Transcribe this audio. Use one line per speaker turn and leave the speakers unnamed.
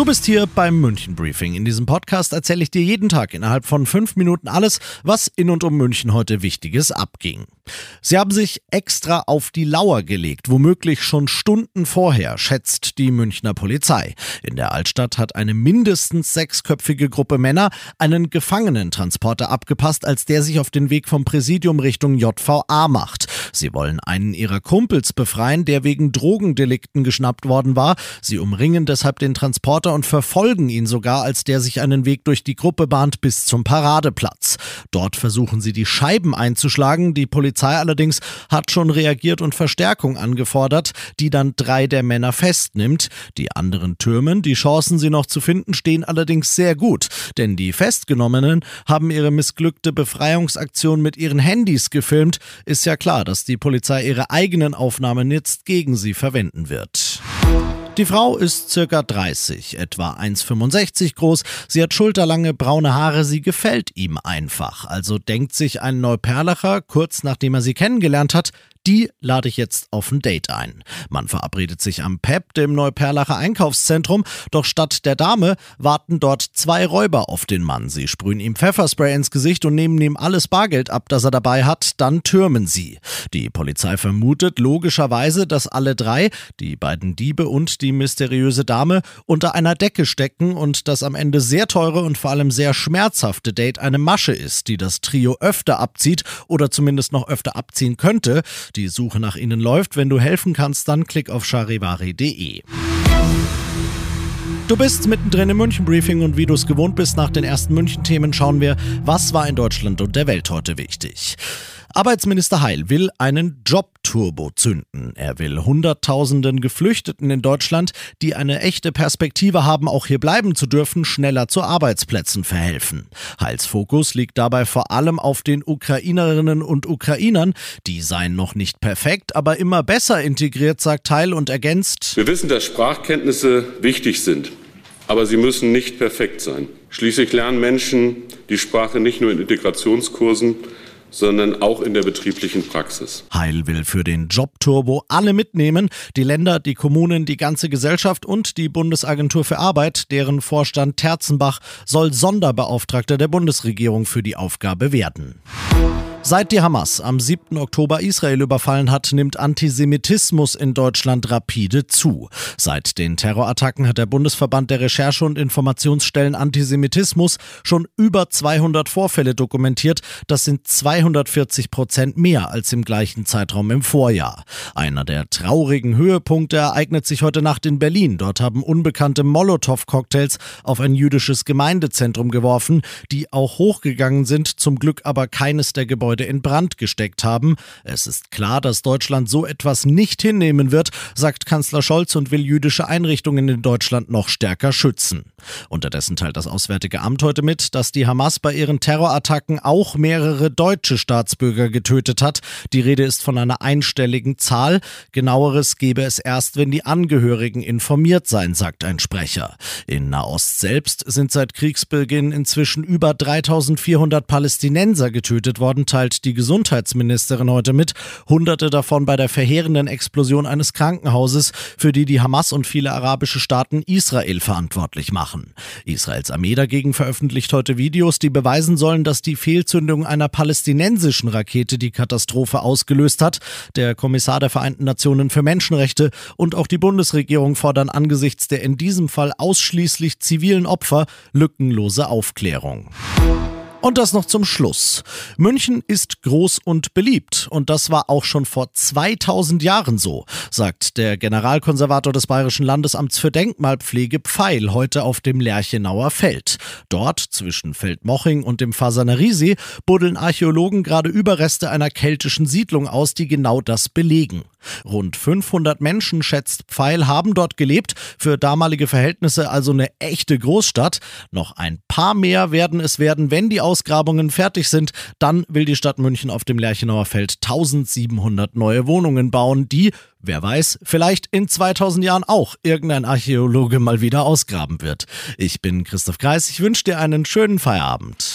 Du bist hier beim München Briefing. In diesem Podcast erzähle ich dir jeden Tag innerhalb von fünf Minuten alles, was in und um München heute Wichtiges abging. Sie haben sich extra auf die Lauer gelegt, womöglich schon Stunden vorher, schätzt die Münchner Polizei. In der Altstadt hat eine mindestens sechsköpfige Gruppe Männer einen Gefangenentransporter abgepasst, als der sich auf den Weg vom Präsidium Richtung JVA macht. Sie wollen einen ihrer Kumpels befreien, der wegen Drogendelikten geschnappt worden war. Sie umringen deshalb den Transporter und verfolgen ihn sogar, als der sich einen Weg durch die Gruppe bahnt bis zum Paradeplatz. Dort versuchen sie die Scheiben einzuschlagen. Die Polizei allerdings hat schon reagiert und Verstärkung angefordert, die dann drei der Männer festnimmt. Die anderen türmen. Die Chancen, sie noch zu finden, stehen allerdings sehr gut, denn die Festgenommenen haben ihre missglückte Befreiungsaktion mit ihren Handys gefilmt. Ist ja klar, dass die Polizei ihre eigenen Aufnahmen jetzt gegen sie verwenden wird. Die Frau ist circa 30, etwa 1,65 groß. Sie hat schulterlange braune Haare, sie gefällt ihm einfach. Also denkt sich ein Neuperlacher, kurz nachdem er sie kennengelernt hat, die lade ich jetzt auf ein Date ein. Man verabredet sich am PEP, dem Neuperlacher Einkaufszentrum, doch statt der Dame warten dort zwei Räuber auf den Mann. Sie sprühen ihm Pfefferspray ins Gesicht und nehmen ihm alles Bargeld ab, das er dabei hat, dann türmen sie. Die Polizei vermutet logischerweise, dass alle drei, die beiden Diebe und die mysteriöse Dame, unter einer Decke stecken und das am Ende sehr teure und vor allem sehr schmerzhafte Date eine Masche ist, die das Trio öfter abzieht oder zumindest noch öfter abziehen könnte. Die Suche nach ihnen läuft. Wenn du helfen kannst, dann klick auf charivari.de. Du bist mittendrin im München Briefing und wie du es gewohnt bist nach den ersten München Themen schauen wir, was war in Deutschland und der Welt heute wichtig. Arbeitsminister Heil will einen Jobturbo zünden. Er will Hunderttausenden Geflüchteten in Deutschland, die eine echte Perspektive haben, auch hier bleiben zu dürfen, schneller zu Arbeitsplätzen verhelfen. Heils Fokus liegt dabei vor allem auf den Ukrainerinnen und Ukrainern. Die seien noch nicht perfekt, aber immer besser integriert, sagt Heil und ergänzt.
Wir wissen, dass Sprachkenntnisse wichtig sind. Aber sie müssen nicht perfekt sein. Schließlich lernen Menschen die Sprache nicht nur in Integrationskursen, sondern auch in der betrieblichen Praxis.
Heil will für den Jobturbo alle mitnehmen, die Länder, die Kommunen, die ganze Gesellschaft und die Bundesagentur für Arbeit, deren Vorstand Terzenbach soll Sonderbeauftragter der Bundesregierung für die Aufgabe werden. Seit die Hamas am 7. Oktober Israel überfallen hat, nimmt Antisemitismus in Deutschland rapide zu. Seit den Terrorattacken hat der Bundesverband der Recherche- und Informationsstellen Antisemitismus schon über 200 Vorfälle dokumentiert. Das sind 240 Prozent mehr als im gleichen Zeitraum im Vorjahr. Einer der traurigen Höhepunkte ereignet sich heute Nacht in Berlin. Dort haben unbekannte Molotow-Cocktails auf ein jüdisches Gemeindezentrum geworfen, die auch hochgegangen sind, zum Glück aber keines der Gebäude Gebäude in Brand gesteckt haben. Es ist klar, dass Deutschland so etwas nicht hinnehmen wird, sagt Kanzler Scholz und will jüdische Einrichtungen in Deutschland noch stärker schützen. Unterdessen teilt das Auswärtige Amt heute mit, dass die Hamas bei ihren Terrorattacken auch mehrere deutsche Staatsbürger getötet hat. Die Rede ist von einer einstelligen Zahl. Genaueres gebe es erst, wenn die Angehörigen informiert seien, sagt ein Sprecher. In Nahost selbst sind seit Kriegsbeginn inzwischen über 3400 Palästinenser getötet worden, teilt die Gesundheitsministerin heute mit. Hunderte davon bei der verheerenden Explosion eines Krankenhauses, für die die Hamas und viele arabische Staaten Israel verantwortlich machen. Israels Armee dagegen veröffentlicht heute Videos, die beweisen sollen, dass die Fehlzündung einer palästinensischen Rakete die Katastrophe ausgelöst hat. Der Kommissar der Vereinten Nationen für Menschenrechte und auch die Bundesregierung fordern angesichts der in diesem Fall ausschließlich zivilen Opfer lückenlose Aufklärung. Und das noch zum Schluss. München ist groß und beliebt und das war auch schon vor 2000 Jahren so, sagt der Generalkonservator des Bayerischen Landesamts für Denkmalpflege Pfeil heute auf dem Lerchenauer Feld. Dort zwischen Feldmoching und dem Fasaneriesee buddeln Archäologen gerade Überreste einer keltischen Siedlung aus, die genau das belegen. Rund 500 Menschen, schätzt Pfeil, haben dort gelebt, für damalige Verhältnisse also eine echte Großstadt. Noch ein paar mehr werden es werden, wenn die Ausgrabungen fertig sind. Dann will die Stadt München auf dem Lerchenauer Feld 1700 neue Wohnungen bauen, die, wer weiß, vielleicht in 2000 Jahren auch irgendein Archäologe mal wieder ausgraben wird. Ich bin Christoph Kreis, ich wünsche dir einen schönen Feierabend.